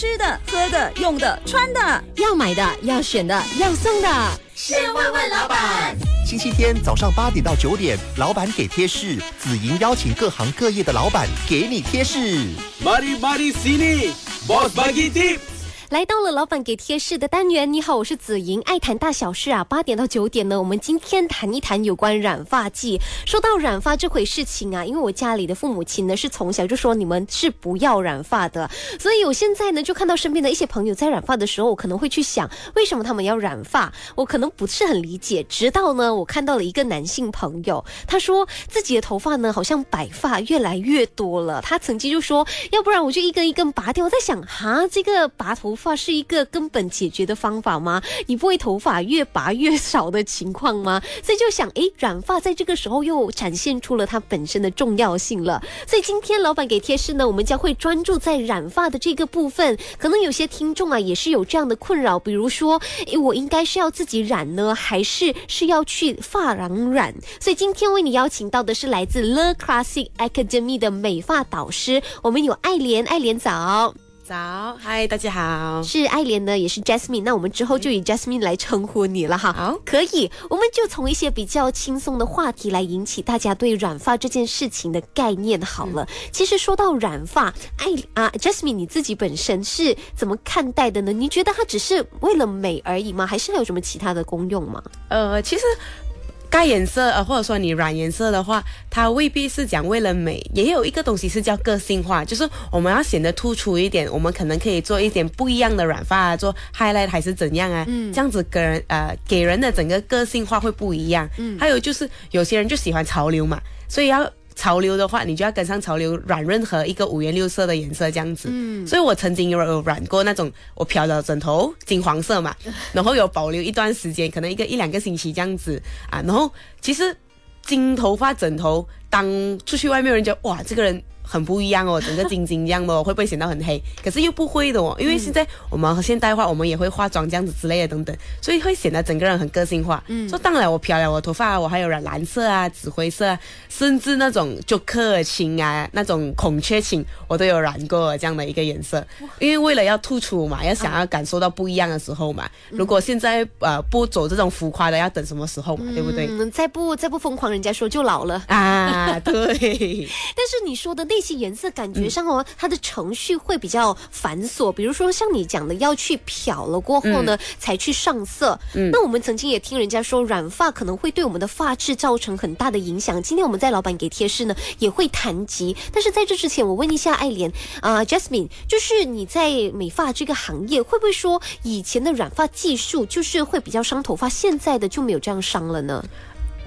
吃的、喝的、用的、穿的，要买的、要选的、要送的，先问问老板。星期天早上八点到九点，老板给贴士，紫莹邀请各行各业的老板给你贴士。Mari mari sini, bos bagi tip. 来到了老板给贴士的单元。你好，我是子莹，爱谈大小事啊。八点到九点呢，我们今天谈一谈有关染发剂。说到染发这回事情啊，因为我家里的父母亲呢是从小就说你们是不要染发的，所以我现在呢就看到身边的一些朋友在染发的时候，我可能会去想为什么他们要染发，我可能不是很理解。直到呢我看到了一个男性朋友，他说自己的头发呢好像白发越来越多了，他曾经就说要不然我就一根一根拔掉。我在想哈，这个拔头。发是一个根本解决的方法吗？你不会头发越拔越少的情况吗？所以就想，诶，染发在这个时候又展现出了它本身的重要性了。所以今天老板给贴士呢，我们将会专注在染发的这个部分。可能有些听众啊也是有这样的困扰，比如说，诶，我应该是要自己染呢，还是是要去发廊染？所以今天为你邀请到的是来自 The Classic Academy 的美发导师，我们有爱莲，爱莲早。早，嗨，大家好，是爱莲呢，也是 Jasmine，那我们之后就以 Jasmine 来称呼你了哈。好，可以，我们就从一些比较轻松的话题来引起大家对染发这件事情的概念好了。其实说到染发，爱啊，Jasmine 你自己本身是怎么看待的呢？你觉得它只是为了美而已吗？还是还有什么其他的功用吗？呃，其实。盖颜色，呃，或者说你染颜色的话，它未必是讲为了美，也有一个东西是叫个性化，就是我们要显得突出一点，我们可能可以做一点不一样的染发啊，做 highlight 还是怎样啊，嗯，这样子给人呃给人的整个个性化会不一样。嗯，还有就是有些人就喜欢潮流嘛，所以要。潮流的话，你就要跟上潮流，染任何一个五颜六色的颜色这样子。嗯，所以我曾经有有染过那种我漂的枕头金黄色嘛，然后有保留一段时间，可能一个一两个星期这样子啊。然后其实金头发枕头当出去外面人家哇，这个人。很不一样哦，整个晶晶这样的，会不会显得很黑？可是又不会的哦，因为现在我们现代化，我们也会化妆这样子之类的等等，所以会显得整个人很个性化。嗯，说当然我漂亮，我头发我还有染蓝色啊、紫灰色，甚至那种就克青啊、那种孔雀青，我都有染过这样的一个颜色。因为为了要突出嘛，要想要感受到不一样的时候嘛。如果现在呃不走这种浮夸的，要等什么时候嘛？对不对？再不再不疯狂，人家说就老了啊。对。但是你说的那。这些颜色感觉上哦，它的程序会比较繁琐。比如说像你讲的，要去漂了过后呢，才去上色。那我们曾经也听人家说，染发可能会对我们的发质造成很大的影响。今天我们在老板给贴士呢，也会谈及。但是在这之前，我问一下爱莲啊，Jasmine，就是你在美发这个行业，会不会说以前的染发技术就是会比较伤头发，现在的就没有这样伤了呢？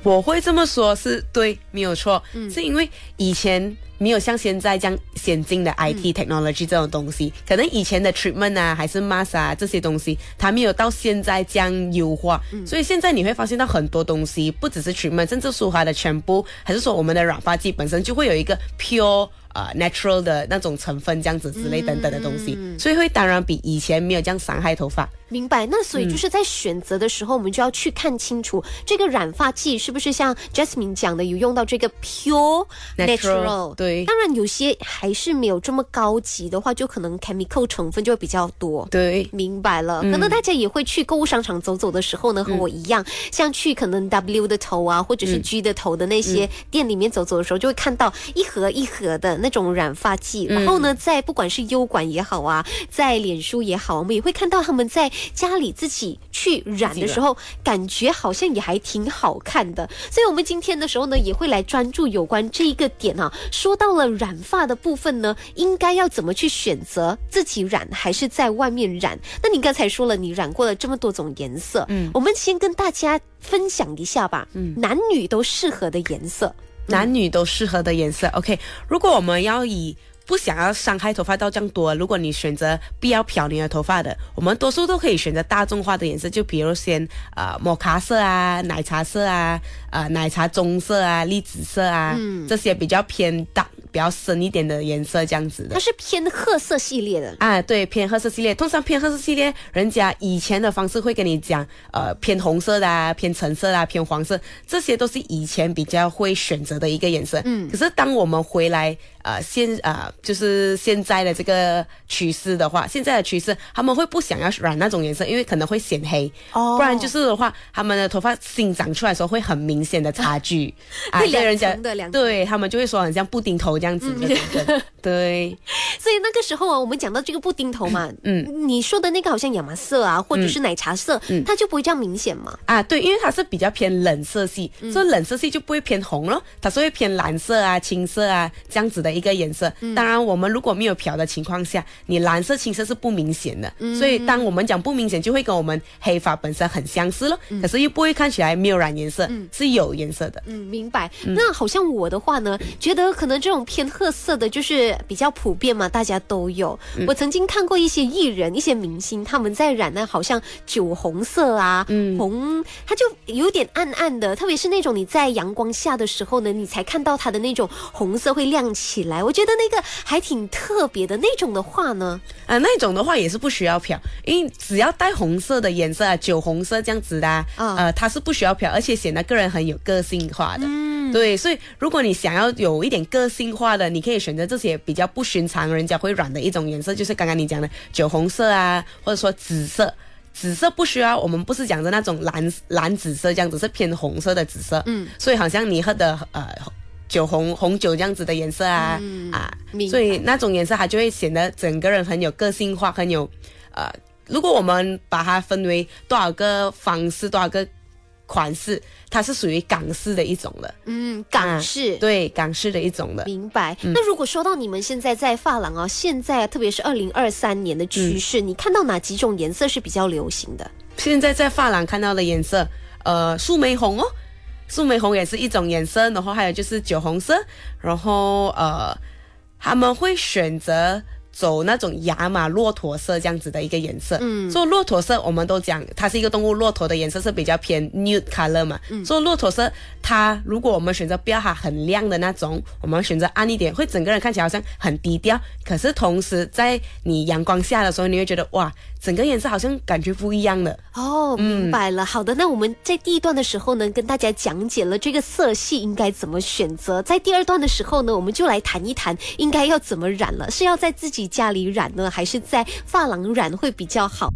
我会这么说，是对，没有错，是因为以前。没有像现在这样先进的 IT technology 这种东西，可能以前的 treatment 啊，还是 mask 啊这些东西，它没有到现在这样优化，所以现在你会发现到很多东西，不只是 treatment，甚至舒华的全部，还是说我们的染发剂本身就会有一个 pure。呃，natural 的那种成分，这样子之类等等的东西，所以会当然比以前没有这样伤害头发。明白？那所以就是在选择的时候，我们就要去看清楚这个染发剂是不是像 Jasmine 讲的有用到这个 pure natural。对。当然有些还是没有这么高级的话，就可能 chemical 成分就会比较多。对。明白了。可能大家也会去购物商场走走的时候呢，和我一样，像去可能 W 的头啊，或者是 G 的头的那些店里面走走的时候，就会看到一盒一盒的。那种染发剂，然后呢，在不管是优管也好啊，在脸书也好，我们也会看到他们在家里自己去染的时候，感觉好像也还挺好看的。所以，我们今天的时候呢，也会来专注有关这一个点啊。说到了染发的部分呢，应该要怎么去选择自己染还是在外面染？那你刚才说了，你染过了这么多种颜色，嗯，我们先跟大家分享一下吧，嗯，男女都适合的颜色。男女都适合的颜色，OK。如果我们要以不想要伤害头发到这样多，如果你选择必要漂你的头发的，我们多数都可以选择大众化的颜色，就比如先呃摩卡色啊、奶茶色啊、呃奶茶棕色啊、栗子色啊，这些比较偏淡。比较深一点的颜色，这样子的，它是偏褐色系列的。啊，对，偏褐色系列。通常偏褐色系列，人家以前的方式会跟你讲，呃，偏红色的啊，偏橙色啊，偏黄色，这些都是以前比较会选择的一个颜色。嗯，可是当我们回来呃现呃就是现在的这个趋势的话，现在的趋势他们会不想要染那种颜色，因为可能会显黑，哦。不然就是的话，他们的头发新长出来的时候会很明显的差距。啊，会所以人家对他们就会说很像布丁头这样子的，对。所以那个时候啊，我们讲到这个布丁头嘛，嗯，你说的那个好像亚麻色啊，或者是奶茶色，它就不会这样明显嘛。啊，对，因为它是比较偏冷色系，所以冷色系就不会偏红咯，它是会偏蓝色啊、青色啊这样子的一个颜色。当然，我们如果没有漂的情况下，你蓝色、青色是不明显的，所以当我们讲不明显，就会跟我们黑发本身很相似咯。可是又不会看起来没有染颜色，是有颜色的。嗯，明白。那好像我的话呢，觉得可能这种偏褐色的，就是比较普遍嘛，大家都有。我曾经看过一些艺人、一些明星，他们在染那好像酒红色啊，红，它就有点暗暗的，特别是那种你在阳光下的时候呢，你才看到它的那种红色会亮起来。我觉得那个还挺特别的。那种的话呢，啊，那种的话也是不需要漂，因为只要带红色的颜色啊，酒红色这样子的、啊，啊呃，它是不需要漂，而且显得个人很有个性化的。嗯，对，所以如果你想要有一点个性化的，你可以选择这些比较不寻常人家会染的一种颜色，就是刚刚你讲的酒红色啊，或者说紫色。紫色不需要，我们不是讲的那种蓝蓝紫色这样子，是偏红色的紫色。嗯，所以好像你喝的呃酒红红酒这样子的颜色啊、啊嗯啊，所以那种颜色它就会显得整个人很有个性化，很有呃。如果我们把它分为多少个方式，多少个款式，它是属于港式的一种了。嗯，港式。对港式的一种了。明白。那如果说到你们现在在发廊啊，现在特别是二零二三年的趋势，你看到哪几种颜色是比较流行的？现在在发廊看到的颜色，呃，树莓红哦，树莓红也是一种颜色，然后还有就是酒红色，然后呃，他们会选择。走那种亚麻骆驼色这样子的一个颜色，嗯，所以骆驼色我们都讲它是一个动物，骆驼的颜色是比较偏 nude color 嘛，嗯，所以骆驼色它如果我们选择不要它很亮的那种，我们选择暗一点，会整个人看起来好像很低调，可是同时在你阳光下的时候，你会觉得哇，整个颜色好像感觉不一样了。哦，明白了。好的，那我们在第一段的时候呢，跟大家讲解了这个色系应该怎么选择。在第二段的时候呢，我们就来谈一谈应该要怎么染了，是要在自己家里染呢，还是在发廊染会比较好？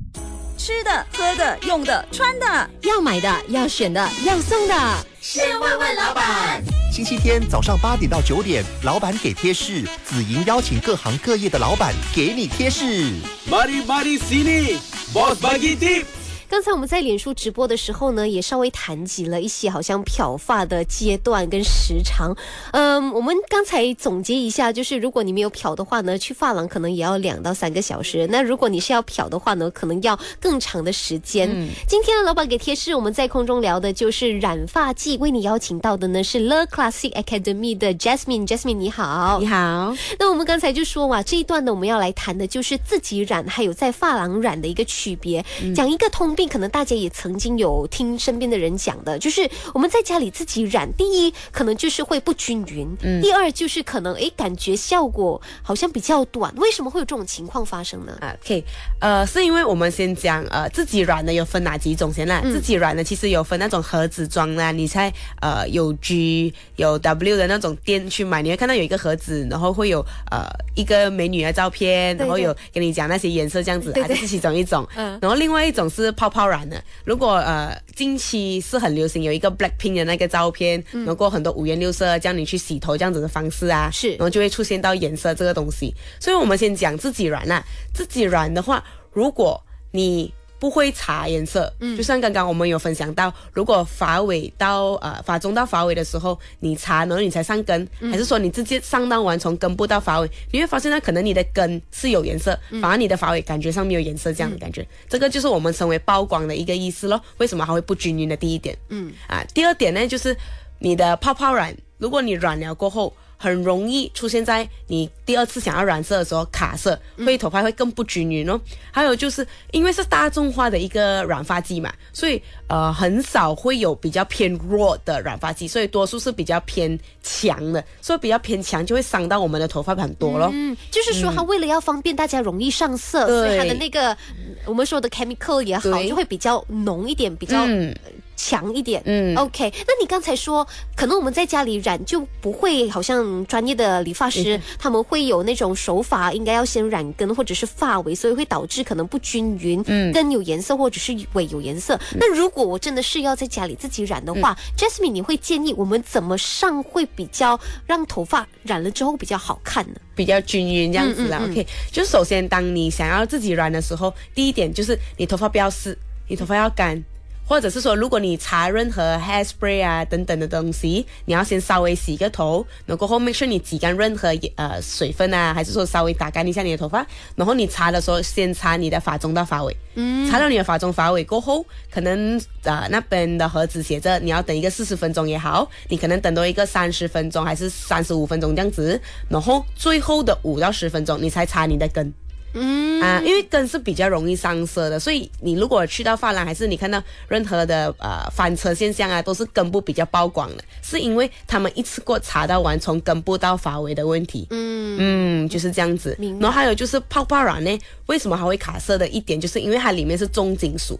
吃的、喝的、用的、穿的，要买的、要选的、要送的。先问问老板。星期天早上八点到九点，老板给贴士，紫莹邀请各行各业的老板给你贴士。Mari mari sini, bos bagi tip. 刚才我们在脸书直播的时候呢，也稍微谈及了一些好像漂发的阶段跟时长。嗯，我们刚才总结一下，就是如果你没有漂的话呢，去发廊可能也要两到三个小时。那如果你是要漂的话呢，可能要更长的时间。今天的老板给贴士，我们在空中聊的就是染发剂，为你邀请到的呢是 Le Classic Academy 的 Jasmine，Jasmine 你好，你好，那我们刚才就说哇，这一段呢，我们要来谈的就是自己染还有在发廊染的一个区别，讲一个通病，可能大家也曾经有听身边的人讲的，就是我们在家里自己染，第一可能就是会不均匀，嗯第二就是可能诶感觉效果好像比较短，为什么会有这种情况发生呢？啊，OK，呃，是因为我们先讲呃自己染的有分哪几种先啦？自己染的其实有分那种盒子装啦，你猜呃有 G 有 W 的那种店去买，你会看到有一个盒子，然后会有呃一个美女的照片，然后有跟你讲那些颜色这样子，对对啊，这是其中一种。嗯然后另外一种是泡泡泡染的，如果呃近期是很流行有一个 Blackpink 的那个照片，然后很多五颜六色，叫你去洗头这样子的方式啊，是。然后就会出现到颜色这个东西。所以我们先讲自己染啦，自己染的话，如果你不会查颜色，嗯，就像刚刚我们有分享到，如果发尾到呃发中到发尾的时候，你擦，然后你才上根，还是说你直接上到完从根部到发尾，你会发现呢，可能你的根是有颜色，反而你的发尾感觉上没有颜色这样的感觉，这个就是我们称为曝光的一个意思咯。为什么还会不均匀的第一点，嗯。啊，第二点呢就是你的泡泡染，如果你染了过后。很容易出现在你第二次想要染色的时候卡色，会头发会更不均匀哦。还有就是因为是大众化的一个染发剂嘛，所以呃很少会有比较偏弱的染发剂，所以多数是比较偏强的，所以比较偏强就会伤到我们的头发很多咯。嗯，就是说它为了要方便大家容易上色，对所以它的那个嗯我们说的 chemical 也好，就会比较浓一点，比较、嗯强一点。嗯 OK，那你刚才说，可能我们在家里染就不会，好像专业的理发师、他们会有那种手法，应该要先染根或者是发尾，所以会导致可能不均匀，嗯根有颜色或者是尾有颜色。那如果我真的是要在家里自己染的话、j 嗯 a s m i n e 你会建议我们怎么上会比较让头发染了之后比较好看呢？比较均匀这样子啦。OK，就首先当你想要自己染的时候，第一点就是你头发不要湿，你头发要干。或者是说，如果你擦任何 hairspray 啊等等的东西，你要先稍微洗个头，然后过后 make sure 你挤干任何呃水分啊，还是说稍微打干一下你的头发，然后你擦的时候先擦你的发中到发尾，嗯，擦到你的发中发尾过后，可能呃那边的盒子写着你要等一个四十分钟也好，你可能等多一个三十分钟还是三十五分钟这样子，然后最后的五到十分钟你才擦你的根。嗯啊，因为根是比较容易上色的，所以你如果去到发廊，还是你看到任何的呃翻车现象啊，都是根部比较曝光的，是因为他们一次过查到完从根部到发尾的问题。嗯嗯，就是这样子。然后还有就是泡泡染呢，为什么还会卡色的一点，就是因为它里面是重金属。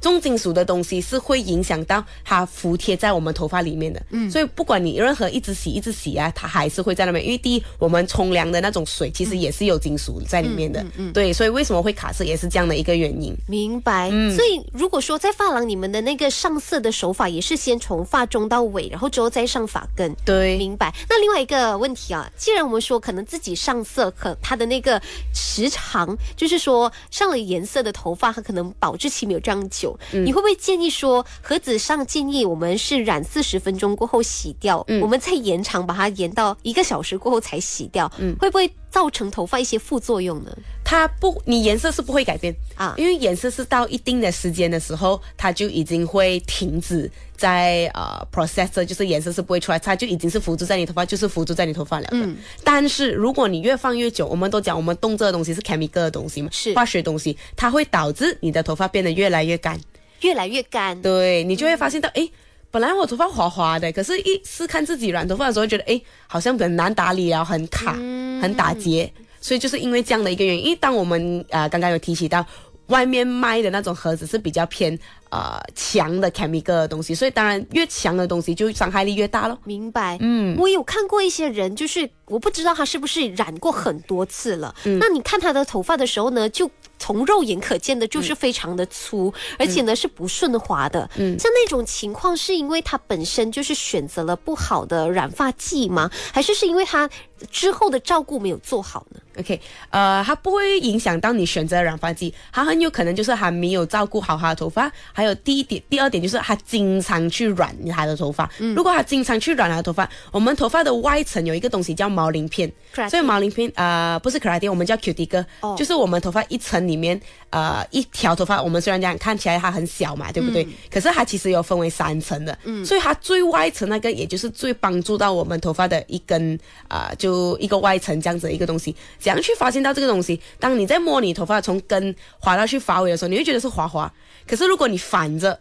重金属的东西是会影响到它服贴在我们头发里面的，嗯，所以不管你任何一直洗一直洗啊，它还是会在那边。因为第一，我们冲凉的那种水其实也是有金属在里面的，嗯，对，所以为什么会卡色也是这样的一个原因。明白。所以如果说在发廊，你们的那个上色的手法也是先从发中到尾，然后之后再上发根。对，明白。那另外一个问题啊，既然我们说可能自己上色，可它的那个时长，就是说上了颜色的头发，它可能保质期没有这样久。你会不会建议说，盒子上建议我们是染四十分钟过后洗掉，我们再延长把它延到一个小时过后才洗掉，会不会造成头发一些副作用呢？它不，你颜色是不会改变啊因为颜色是到一定的时间的时候，它就已经会停止在呃 processor，就是颜色是不会出来，它就已经是附着在你头发，就是附着在你头发了。嗯但是如果你越放越久，我们都讲我们动这个东西是 chemical 的东西嘛，是化学东西，它会导致你的头发变得越来越干。越来越干。对你就会发现到，诶，本来我头发滑滑的，可是一试看自己染头发的时候，觉得哎，好像很难打理啊，很卡，很打结。所以就是因为这样的一个原因，因为当我们啊、刚刚有提起到。外面卖的那种盒子是比较偏呃强的 chemical 的东西，所以当然越强的东西就伤害力越大咯。明白，嗯，我有看过一些人，就是我不知道他是不是染过很多次了。嗯那你看他的头发的时候呢，就从肉眼可见的就是非常的粗，而且呢是不顺滑的。嗯，像那种情况，是因为他本身就是选择了不好的染发剂吗？还是是因为他之后的照顾没有做好呢？OK，呃，它不会影响到你选择染发剂，它很有可能就是还没有照顾好他的头发。还有第一点，第二点就是他经常去染他的头发。嗯如果他经常去染他的头发，我们头发的外层有一个东西叫毛鳞片所以毛鳞片呃不是 keratin，我们叫 cuticle，、哦就是我们头发一层里面呃一条头发，我们虽然讲看起来它很小嘛，对不对？可是它其实有分为三层的，嗯所以它最外层那个也就是最帮助到我们头发的一根啊、呃就一个外层这样子的一个东西。怎样去发现到这个东西？当你在摸你头发从根滑到去发尾的时候，你会觉得是滑滑。可是如果你反着，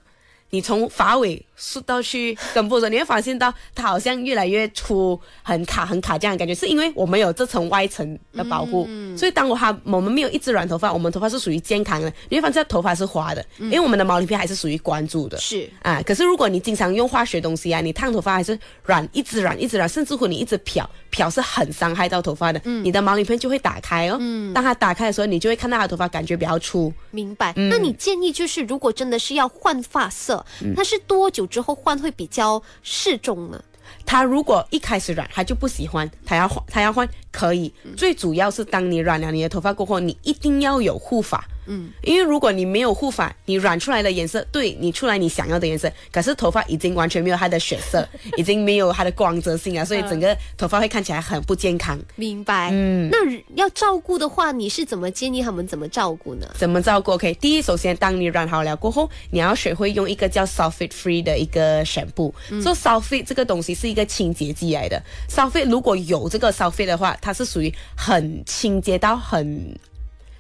你从发尾梳到去根部的时候，你会发现到它好像越来越粗，很卡很卡这样的感觉，是因为我们有这层外层的保护，所以当我它我们没有一直染头发，我们头发是属于健康的，你会发现头发是滑的，因为我们的毛鳞片还是属于关注的。是啊，可是如果你经常用化学东西啊，你烫头发还是染，一直染一直染，甚至乎你一直漂，漂是很伤害到头发的。你的毛鳞片就会打开哦。嗯当它打开的时候，你就会看到它的头发感觉比较粗。明白。那你建议就是，如果真的是要换发色，它是多久之后换会比较适中呢？他如果一开始染，他就不喜欢，他要换，他要换可以。最主要是当你染了你的头发过后，你一定要有护发。嗯，因为如果你没有护发，你染出来的颜色，对你出来你想要的颜色，可是头发已经完全没有它的血色，已经没有它的光泽性啊，所以整个头发会看起来很不健康。明白。嗯，那要照顾的话，你是怎么建议他们怎么照顾呢？怎么照顾？OK，第一，首先当你染好了过后，你要学会用一个叫 sulfate free 的一个 shampoo。说、sulfate 这个东西是一个清洁剂来的，sulfate 如果有这个 sulfate 的话，它是属于很清洁到很。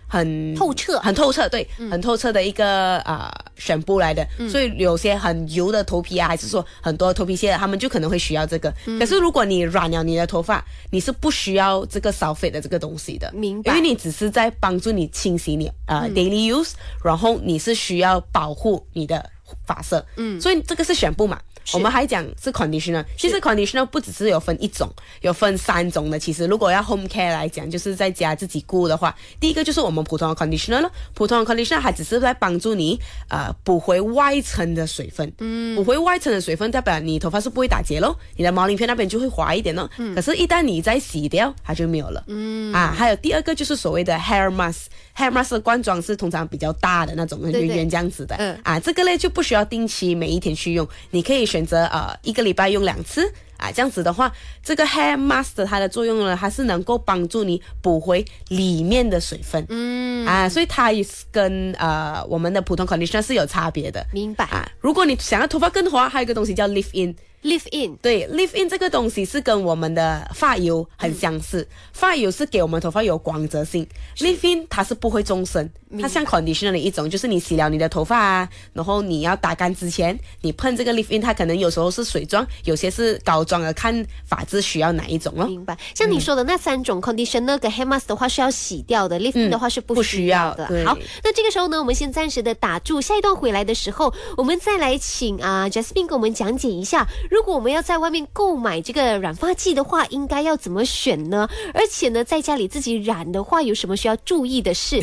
很透彻。很透彻，对，很透彻的一个啊、呃、选布来的，所以有些很油的头皮啊，还是说很多头皮屑的，他们就可能会需要这个。可是如果你染了你的头发，你是不需要这个扫肥的这个东西的，明白。因为你只是在帮助你清洗你呃、daily use，然后你是需要保护你的发色。嗯，所以这个是选布嘛。我们还讲是 conditioner，其实 conditioner 不只是有分一种，有分三种的。其实如果要 home care 来讲，就是在家自己顾的话，第一个就是我们普通的 conditioner 了。普通的 conditioner 它只是在帮助你呃补回外层的水分，嗯，补回外层的水分代表你头发是不会打结喽，你的毛鳞片那边就会滑一点咯。嗯，可是，一旦你再洗掉，它就没有了。嗯，啊，还有第二个就是所谓的 hair mask，hair mask 的罐装是通常比较大的那种圆圆这样子的。嗯，啊，这个呢就不需要定期每一天去用，你可以选。选择呃一个礼拜用两次啊，这样子的话，这个 hair mask 它的作用呢，它是能够帮助你补回里面的水分，嗯啊，所以它也是跟呃我们的普通 conditioner 是有差别的。明白啊？如果你想要头发更滑，还有一个东西叫 leave in。Live in 对，Live in 这个东西是跟我们的发油很相似，发油是给我们头发有光泽性，Live in 它是不会终身，它像 conditioner 的一种，就是你洗了你的头发啊，然后你要打干之前，你喷这个 Live in，它可能有时候是水状，有些是膏状的，看发质需要哪一种哦。明白，像你说的那三种 conditioner 跟 hair mask 的话是要洗掉的，Live in 的话是不需要的。好，那这个时候呢，我们先暂时的打住，下一段回来的时候，我们再来请啊 Jasmine 给我们讲解一下。如果我们要在外面购买这个染发剂的话，应该要怎么选呢？而且呢，在家里自己染的话，有什么需要注意的事？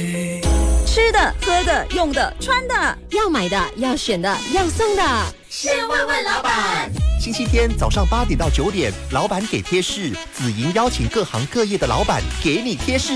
吃的、喝的、用的、穿的，要买的、要选的、要送的，先问问老板。星期天早上八点到九点，老板给贴士，紫莹邀请各行各业的老板给你贴士。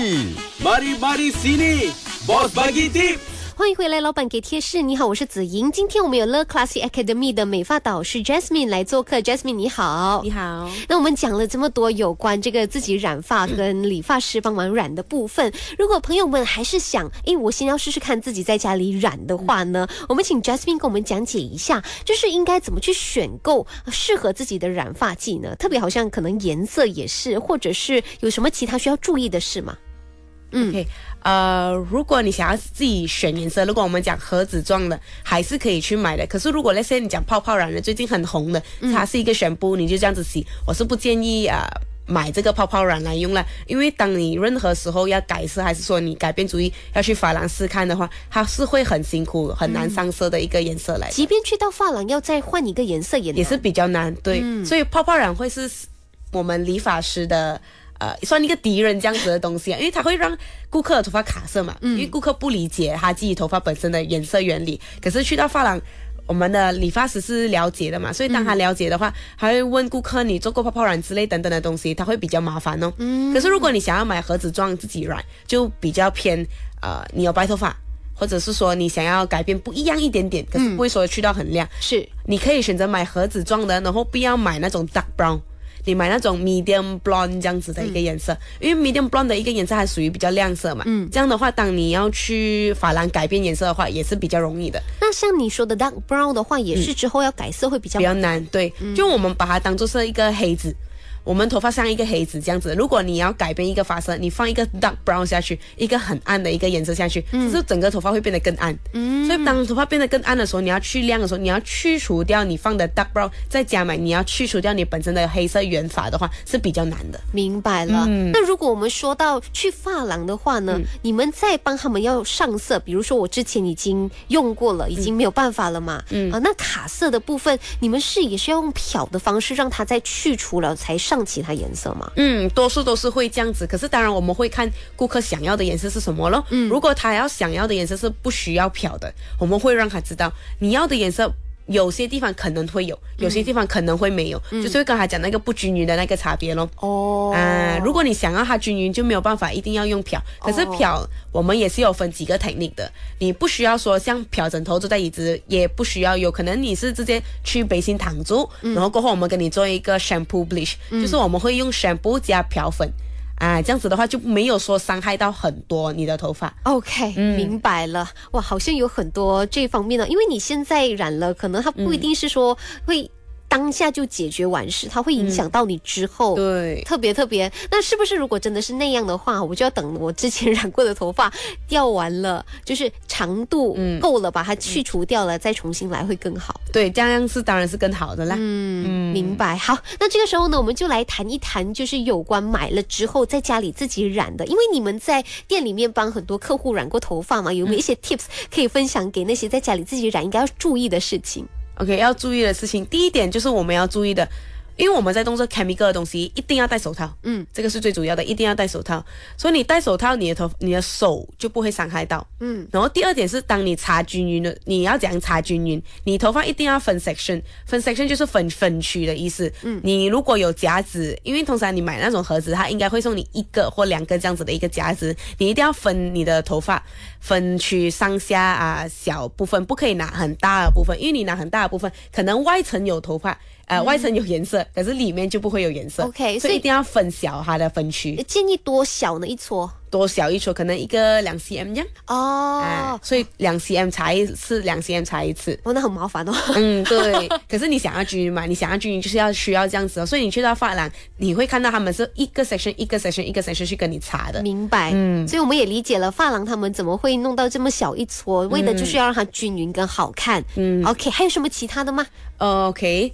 Mari mari sini, boss bagi tip。欢迎回来，老板给贴士。你好，我是子莹。今天我们有 Le Classy Academy 的美发导师 Jasmine 来做客。Jasmine 你好，你好。那我们讲了这么多有关这个自己染发跟理发师帮忙染的部分。如果朋友们还是想，哎，我先要试试看自己在家里染的话呢，我们请 Jasmine 给我们讲解一下，就是应该怎么去选购适合自己的染发剂呢？特别好像可能颜色也是，或者是有什么其他需要注意的事吗？嗯。呃，如果你想要自己选颜色，如果我们讲盒子状的，还是可以去买的。可是如果那些你讲泡泡染的，最近很红的，它是一个选布，你就这样子洗，我是不建议啊买这个泡泡染来用了，因为当你任何时候要改色，还是说你改变主意要去发廊试看的话，它是会很辛苦、很难上色的一个颜色来。即便去到发廊要再换一个颜色，也也是比较难。对，所以泡泡染会是我们理发师的。呃，算一个敌人这样子的东西啊，因为它会让顾客的头发卡色嘛，因为顾客不理解他自己头发本身的颜色原理。可是去到发廊，我们的理发师是了解的嘛，所以当他了解的话，还会问顾客你做过泡泡染之类等等的东西，他会比较麻烦哦。嗯。可是如果你想要买盒子状自己染，就比较偏呃，你有白头发，或者是说你想要改变不一样一点点，可是不会说去到很亮，是，你可以选择买盒子状的，然后不要买那种 dark brown。你买那种 medium blonde 这样子的一个颜色，因为 medium blonde 的一个颜色还属于比较亮色嘛。嗯，这样的话，当你要去发廊改变颜色的话，也是比较容易的。那像你说的 dark brown 的话，也是之后要改色会比较比较难。对，就我们把它当做是一个黑子。我们头发像一个黑子这样子，如果你要改变一个发色，你放一个 dark brown 下去，一个很暗的一个颜色下去，就是整个头发会变得更暗。嗯，所以当头发变得更暗的时候，你要去亮的时候，你要去除掉你放的 dark brown，再加满你要去除掉你本身的黑色原发的话是比较难的。明白了。那如果我们说到去发廊的话呢，你们在帮他们要上色，比如说我之前已经用过了，已经没有办法了嘛。嗯啊，那卡色的部分，你们是也是要用漂的方式让它再去除了才上。其他颜色吗？嗯，多数都是会这样子。可是当然我们会看顾客想要的颜色是什么咯。嗯，如果他要想要的颜色是不需要漂的，我们会让他知道你要的颜色。有些地方可能会有，有些地方可能会没有，就是会刚才讲那个不均匀的那个差别咯。哦，啊，如果你想要它均匀，就没有办法一定要用漂。可是漂我们也是有分几个 technique 的，你不需要说像漂枕头坐在椅子，也不需要有可能你是直接去背心躺住，然后过后我们给你做一个 shampoo bleach，就是我们会用 shampoo 加漂粉。啊，这样子的话就没有说伤害到很多你的头发。OK，明白了。哇，好像有很多这方面的，因为你现在染了，可能它不一定是说会当下就解决完事，它会影响到你之后。对，特别特别，那是不是如果真的是那样的话，我就要等我之前染过的头发掉完了，就是长度够了，把它去除掉了，再重新来会更好。对，这样是当然是更好的啦。嗯，明白。好，那这个时候呢，我们就来谈一谈，就是有关买了之后在家里自己染的，因为你们在店里面帮很多客户染过头发嘛，有没有一些 tips 可以分享给那些在家里自己染应该要注意的事情？OK，要注意的事情，第一点就是我们要注意的。因为我们在动这 chemical 的东西，一定要戴手套。嗯，这个是最主要的，一定要戴手套。所以你戴手套，你的头、你的手就不会伤害到。嗯，然后第二点是，当你擦均匀的，你要怎样擦均匀？你头发一定要分 section，分 section 就是分分区的意思。嗯，你如果有夹子，因为通常你买那种盒子，它应该会送你一个或两个这样子的一个夹子，你一定要分你的头发分区上下啊，小部分不可以拿很大的部分，因为你拿很大的部分，可能外层有头发。呃，外层有颜色，可是里面就不会有颜色。OK，所以一定要分小它的分区。建议多小呢？一撮？多小一撮？可能一个两 cm 这样。哦，所以两 cm 擦一次，两 cm 擦一次。哦，那很麻烦哦。嗯，对。可是你想要均匀嘛？你想要均匀，就是要需要这样子哦。所以你去到发廊，你会看到他们是一个 section 一个 section 一个 section 去跟你擦的。明白。嗯。所以我们也理解了发廊他们怎么会弄到这么小一撮，为的就是要让它均匀跟好看。嗯。OK，还有什么其他的吗？OK。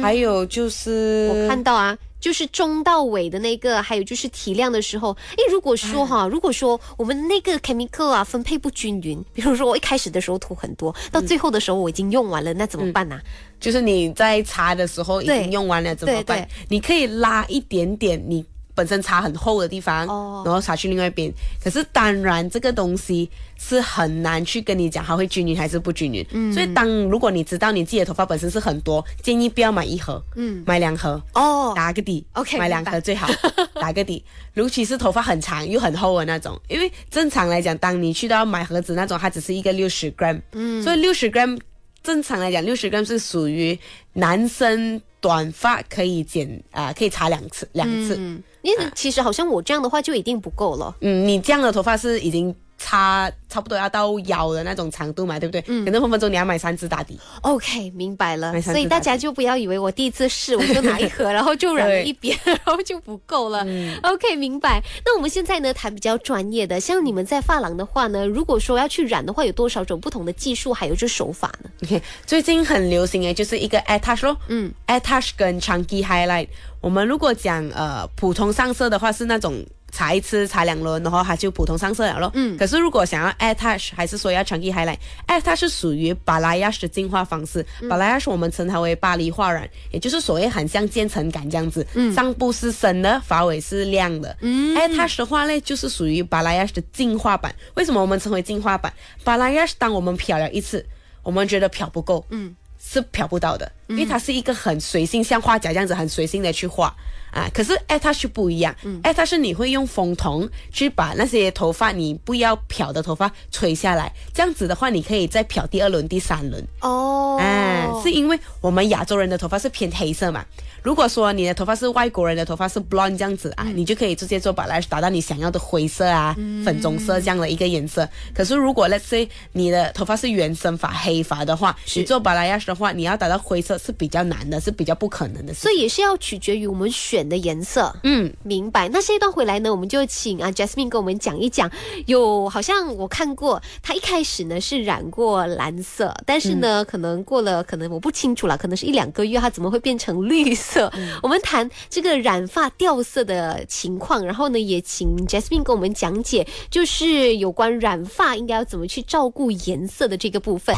还有就是我看到啊，就是中到尾的那个，还有就是提亮的时候，哎，如果说哈，如果说我们那个 chemical 啊分配不均匀，比如说我一开始的时候涂很多，到最后的时候我已经用完了，那怎么办呢？就是你在擦的时候已经用完了，怎么办？你可以拉一点点你。本身擦很厚的地方，然后擦去另外一边。可是当然，这个东西是很难去跟你讲它会均匀还是不均匀。嗯，所以当如果你知道你自己的头发本身是很多，建议不要买一盒，嗯，买两盒哦，打个底。OK，买两盒最好，打个底。尤其是头发很长又很厚的那种，因为正常来讲，当你去到买盒子那种，它只是一个六十 gram，嗯，所以六十 gram 正常来讲，六十 gram 是属于男生短发可以剪啊，可以擦两次两次。嗯你其实好像我这样的话就一定不够了。嗯，你这样的头发是已经。差差不多要到腰的那种长度嘛，对不对？嗯。可能分分钟你要买三支打底。OK，明白了。所以大家就不要以为我第一次试我就拿一盒，然后就染了一 边，然后就不够了。OK，明白。那我们现在呢谈比较专业的，像你们在发廊的话呢，如果说要去染的话，有多少种不同的技术，还有就是手法呢？OK，最近很流行诶，就是一个 attach 咯，嗯，attach 跟 chunky highlight。我们如果讲呃普通上色的话，是那种。擦一次，擦两轮，然后它就普通上色了咯。嗯。可是如果想要 attach，还是说要 chunky highlight，attach 是属于巴拉雅的进化方式。巴拉雅是我们称它为巴黎画染，也就是所谓很像渐层感这样子。嗯。上部是深的，发尾是亮的。嗯。attach 的话呢，就是属于巴拉雅的进化版。为什么我们称为进化版？巴拉雅当我们漂了一次，我们觉得漂不够，嗯，是漂不到的，因为它是一个很随性，像画家这样子，很随性的去画。啊，可是 attach 不一样，attach 你会用风筒去把那些头发你不要漂的头发吹下来，这样子的话，你可以再漂第二轮、第三轮。哦，啊，是因为我们亚洲人的头发是偏黑色嘛。如果说你的头发是外国人的头发是 blonde 这样子啊，你就可以直接做把来达到你想要的灰色啊、粉棕色这样的一个颜色。可是如果 let's say 你的头发是原生发黑发的话，你做巴拉雅的话，你要达到灰色是比较难的，是比较不可能的。所以也是要取决于我们选的颜色。嗯，明白。那下一段回来呢，我们就请啊 Jasmine 跟我们讲一讲。有好像我看过，他一开始呢是染过蓝色，但是呢可能过了可能我不清楚了，可能是一两个月，它怎么会变成绿色？色，我们谈这个染发掉色的情况，然后呢，也请 Jasmine 跟我们讲解，就是有关染发应该要怎么去照顾颜色的这个部分。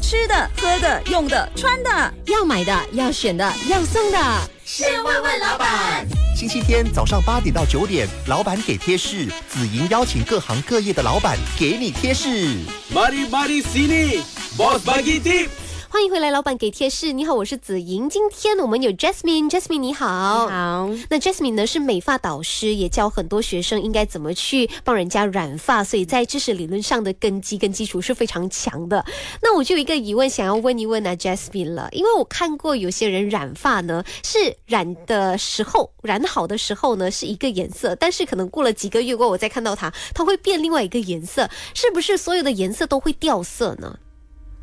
吃的、喝的、用的、穿的，要买的、要选的、要送的，先问问老板。星期天早上八点到九点，老板给贴士，紫莹邀请各行各业的老板给你贴士。Mari Mari Sini，Boss Bagi Tip。欢迎回来，老板给贴士。你好，我是子莹。今天我们有 Jasmine，Jasmine 你好。好。那 Jasmine 呢是美发导师，也教很多学生应该怎么去帮人家染发，所以在知识理论上的根基跟基础是非常强的。那我就有一个疑问想要问一问啊，Jasmine 了，因为我看过有些人染发呢是染的时候染好的时候呢是一个颜色，但是可能过了几个月过后我再看到它，它会变另外一个颜色，是不是所有的颜色都会掉色呢？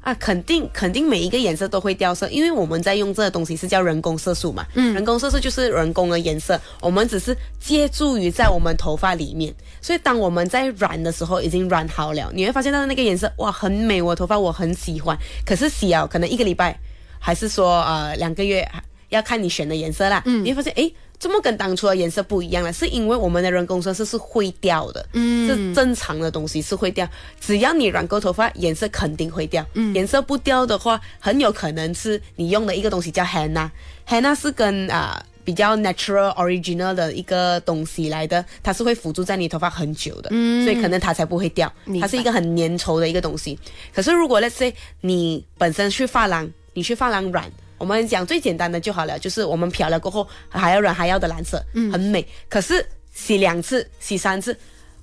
啊，肯定肯定每一个颜色都会掉色，因为我们在用这个东西是叫人工色素嘛，嗯，人工色素就是人工的颜色，我们只是借助于在我们头发里面，所以当我们在染的时候已经染好了，你会发现它的那个颜色哇很美，我头发我很喜欢，可是洗啊可能一个礼拜，还是说呃两个月，要看你选的颜色啦，嗯，你会发现诶。怎么跟当初的颜色不一样了？是因为我们的人工色素是会掉的，嗯，是正常的东西是会掉。只要你染过头发，颜色肯定会掉。嗯，颜色不掉的话，很有可能是你用的一个东西叫 henna，henna 是跟啊比较 natural original 的一个东西来的，它是会辅助在你头发很久的，嗯，所以可能它才不会掉。它是一个很粘稠的一个东西。可是如果 let's say 你本身去发廊，你去发廊染。我们讲最简单的就好了，就是我们漂了过后还要染还要的蓝色，嗯，很美。可是洗两次、洗三次。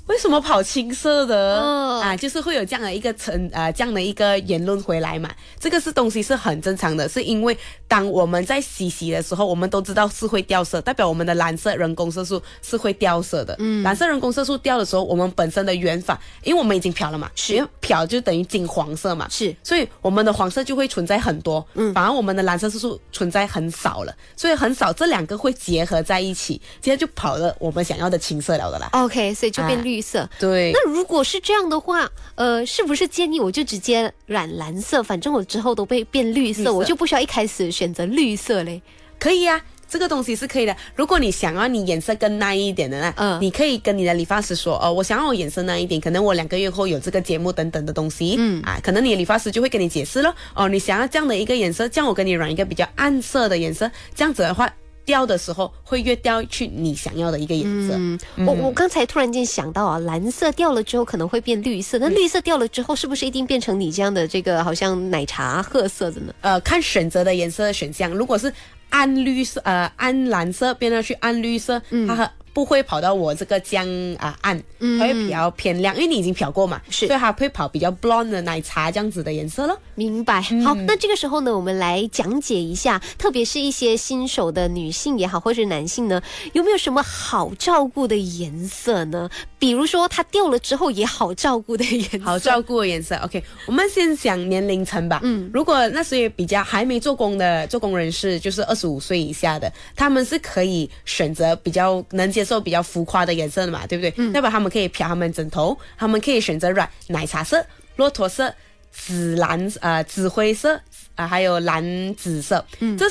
为什么跑青色的啊？就是会有这样的一个成呃这样的一个言论回来嘛？这个是东西是很正常的，是因为当我们在洗洗的时候，我们都知道是会掉色，代表我们的蓝色人工色素是会掉色的。嗯，蓝色人工色素掉的时候，我们本身的原法，因为我们已经漂了嘛，是漂就等于金黄色嘛，是，所以我们的黄色就会存在很多，嗯，反而我们的蓝色色素存在很少了，所以很少这两个会结合在一起，今天就跑了我们想要的青色了的啦。OK，所以就变绿。绿色对，那如果是这样的话，呃，是不是建议我就直接染蓝色？反正我之后都被变绿色，我就不需要一开始选择绿色嘞。可以啊，这个东西是可以的。如果你想要你颜色更耐一点的呢，嗯，你可以跟你的理发师说，哦，我想要我颜色耐一点，可能我两个月后有这个节目等等的东西，嗯啊，可能你的理发师就会跟你解释了，哦，你想要这样的一个颜色，这样我给你染一个比较暗色的颜色，这样子的话。掉的时候会越掉去你想要的一个颜色。嗯，我我刚才突然间想到啊，蓝色掉了之后可能会变绿色，那绿色掉了之后是不是一定变成你这样的这个好像奶茶褐色的呢？呃，看选择的颜色选项，如果是暗绿色呃暗蓝色变上去暗绿色，它。不会跑到我这个江啊暗，它会比较偏亮，因为你已经漂过嘛，是，所以它会跑比较 blonde 的奶茶这样子的颜色咯。明白。好，那这个时候呢，我们来讲解一下，特别是一些新手的女性也好，或者男性呢，有没有什么好照顾的颜色呢？比如说它掉了之后也好照顾的颜色。好照顾的颜色，OK。我们先讲年龄层吧。嗯，如果那些比较还没做工的做工人士，就是二十五岁以下的，他们是可以选择比较能接。受比较浮夸的颜色的嘛，对不对？嗯。代表他们可以漂他们枕头，他们可以选择软奶茶色、骆驼色、紫蓝呃、紫灰色啊，还有蓝紫色。嗯。这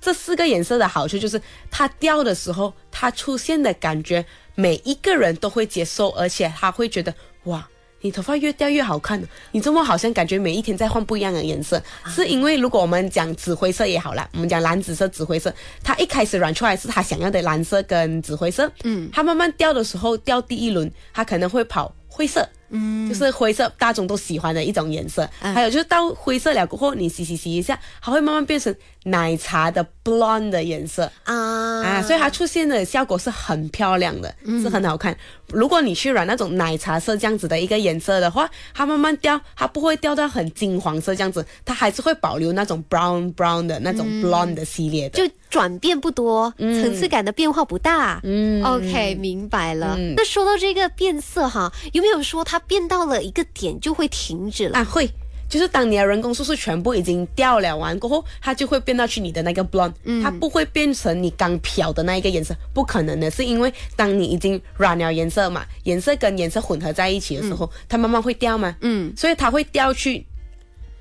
这四个颜色的好处就是，它掉的时候，它出现的感觉，每一个人都会接受，而且他会觉得哇。你头发越掉越好看，你怎么好像感觉每一天在换不一样的颜色，是因为如果我们讲紫灰色也好啦，我们讲蓝紫色、紫灰色，它一开始染出来是它想要的蓝色跟紫灰色，嗯，它慢慢掉的时候掉第一轮，它可能会跑灰色。嗯，就是灰色，大众都喜欢的一种颜色。还有就是到灰色了过后，你洗洗洗一下，它会慢慢变成奶茶的 blonde 的颜色啊啊！所以它出现的效果是很漂亮的，是很好看。如果你去染那种奶茶色这样子的一个颜色的话，它慢慢掉，它不会掉到很金黄色这样子，它还是会保留那种 brown brown 的那种 blonde 的系列的。就转变不多，层次感的变化不大。嗯，OK，明白了。那说到这个变色哈，有没有说它？变到了一个点就会停止了。啊，会，就是当你的人工素素全部已经掉了完过后，它就会变到去你的那个 blonde，它不会变成你刚漂的那一个颜色，不可能的，是因为当你已经染了颜色嘛，颜色跟颜色混合在一起的时候，它慢慢会掉嘛，嗯，所以它会掉去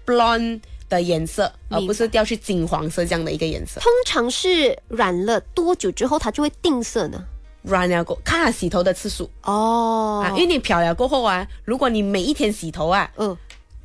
blonde 的颜色，而不是掉去金黄色这样的一个颜色。通常是染了多久之后它就会定色呢？染了过，看下洗头的次数。哦，啊，因为你漂了过后啊，如果你每一天洗头啊，嗯，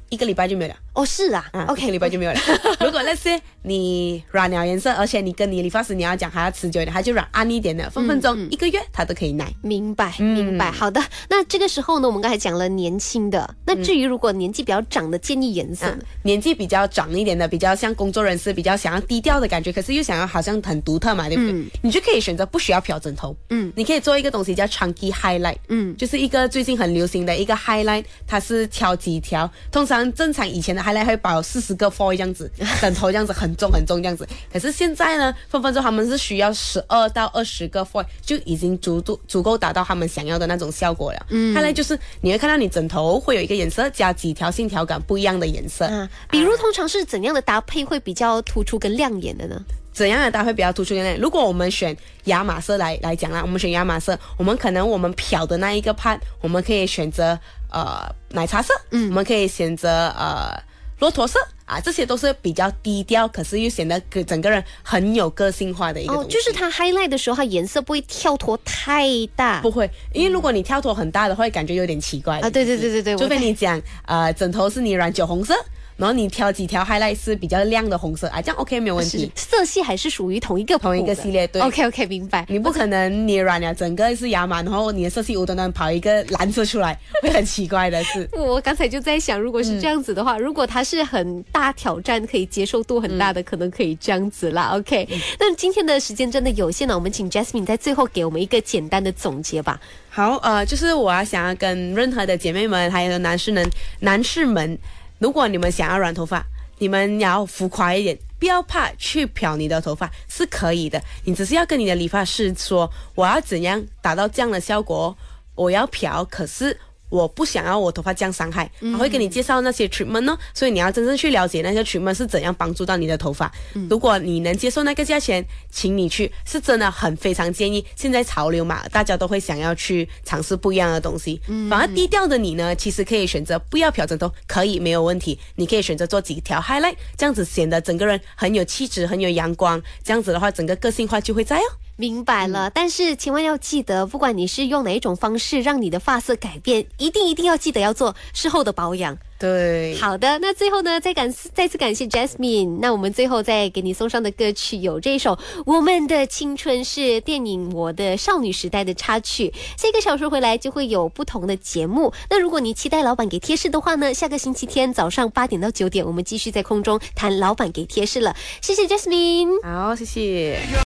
一个礼拜就没有了。哦，是啊，OK，礼拜就没有了。如果那些你染了颜色，而且你跟你理发师你要讲还要持久一点，他就染暗一点的，分分钟一个月他都可以耐。明白，明白。好的，那这个时候呢，我们刚才讲了年轻的，那至于如果年纪比较长的，建议颜色。年纪比较长一点的，比较像工作人士，比较想要低调的感觉，可是又想要好像很独特嘛，对不对？你就可以选择不需要漂枕头，嗯，你可以做一个东西叫 chunky highlight，嗯，就是一个最近很流行的一个 highlight，它是挑几条，通常正常以前的。的 highlight 会包四十个 foil 这样子，枕头这样子很重很重这样子。可是现在呢，分分钟他们是需要十二到二十个 foil 就已经足足足够达到他们想要的那种效果了。嗯，看来就是你会看到你枕头会有一个颜色加几条线条感不一样的颜色。嗯，比如通常是怎样的搭配会比较突出跟亮眼的呢？怎样的搭配比较突出？呢？如果我们选亚麻色来来讲啦，我们选亚麻色，我们可能我们漂的那一个 part，我们可以选择呃奶茶色，嗯，我们可以选择呃骆驼色啊，这些都是比较低调，可是又显得个整个人很有个性化的一个东西。就是它 highlight 的时候，它颜色不会跳脱太大，不会，因为如果你跳脱很大的话，会感觉有点奇怪啊。对对对对对，除非你讲呃枕头是你染酒红色。然后你挑几条 highlight 是比较亮的红色啊，这样 OK 没有问题。色系还是属于同一个同一个系列，对。OK OK 明白。你不可能你染了整个是亚麻，然后你的色系无端端跑一个蓝色出来，会很奇怪的是。我刚才就在想，如果是这样子的话，如果它是很大挑战，可以接受度很大的，可能可以这样子啦。OK。那今天的时间真的有限了，我们请 Jasmine 在最后给我们一个简单的总结吧。好，呃，就是我要想要跟任何的姐妹们，还有男士们，男士们，如果你们想要染头发。你们要浮夸一点，不要怕去漂你的头发是可以的。你只是要跟你的理发师说，我要怎样达到这样的效果，我要漂，可是。我不想要我头发这样伤害，我会给你介绍那些 treatment 呢，所以你要真正去了解那些 treatment 是怎样帮助到你的头发。如果你能接受那个价钱，请你去，是真的很非常建议。现在潮流嘛，大家都会想要去尝试不一样的东西。反而低调的你呢，其实可以选择不要漂整头，可以没有问题。你可以选择做几条 highlight，这样子显得整个人很有气质，很有阳光。这样子的话，整个个性化就会在哦。明白了，但是千万要记得，不管你是用哪一种方式让你的发色改变，一定一定要记得要做事后的保养。对，好的，那最后呢，再感再次感谢 Jasmine。那我们最后再给你送上的歌曲有这首《我们的青春》，是电影《我的少女时代》的插曲。下一个小时回来就会有不同的节目。那如果你期待老板给贴士的话呢，下个星期天早上八点到九点，我们继续在空中谈老板给贴士了。谢谢 Jasmine，好，谢谢。